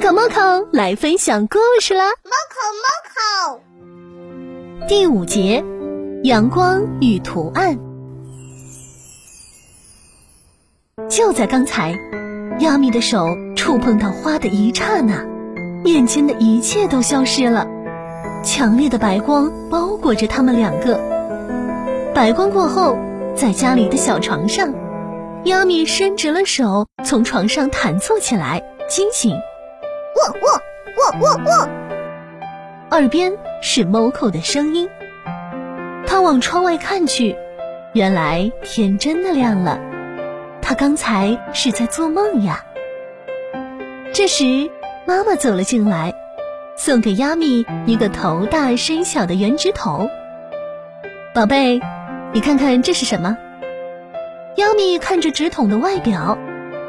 可猫口来分享故事啦！猫口猫口，第五节，阳光与图案。就在刚才，亚米的手触碰到花的一刹那，眼前的一切都消失了，强烈的白光包裹着他们两个。白光过后，在家里的小床上，亚米伸直了手，从床上弹坐起来，惊醒。喔喔喔喔喔！耳边是 Moco 的声音。他往窗外看去，原来天真的亮了。他刚才是在做梦呀。这时，妈妈走了进来，送给亚米一个头大身小的圆纸筒。宝贝，你看看这是什么？亚米看着纸筒的外表，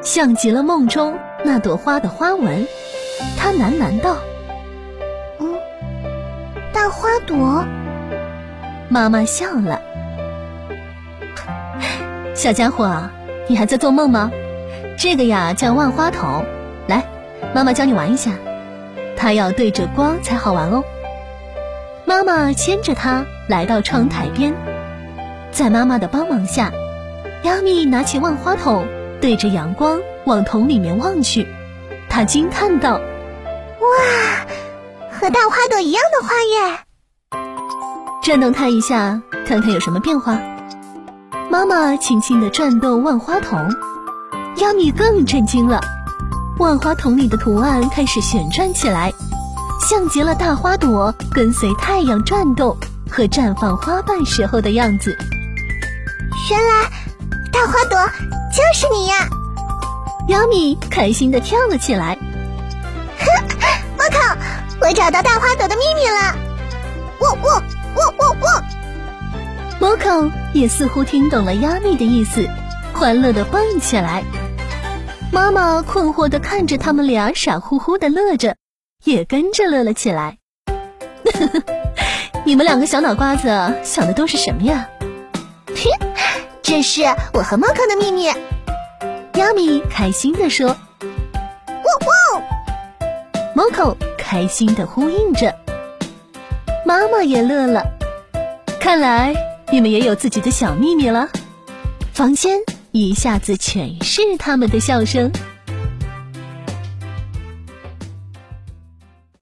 像极了梦中那朵花的花纹。他喃喃道：“嗯，大花朵。”妈妈笑了：“小家伙，你还在做梦吗？这个呀叫万花筒，来，妈妈教你玩一下。它要对着光才好玩哦。”妈妈牵着它来到窗台边，在妈妈的帮忙下，亚米拿起万花筒，对着阳光往桶里面望去，他惊叹道。哇，和大花朵一样的花耶！转动它一下，看看有什么变化。妈妈轻轻地转动万花筒，亚米更震惊了。万花筒里的图案开始旋转起来，像极了大花朵跟随太阳转动和绽放花瓣时候的样子。原来，大花朵就是你呀！亚米开心地跳了起来。我找到大花朵的秘密了！喔喔喔喔喔！摩口也似乎听懂了亚米的意思，欢乐的蹦起来。妈妈困惑的看着他们俩，傻乎乎的乐着，也跟着乐了起来。你们两个小脑瓜子想的都是什么呀？这是我和猫口的秘密。亚米开心的说。Moco 开心的呼应着，妈妈也乐了。看来你们也有自己的小秘密了。房间一下子全是他们的笑声。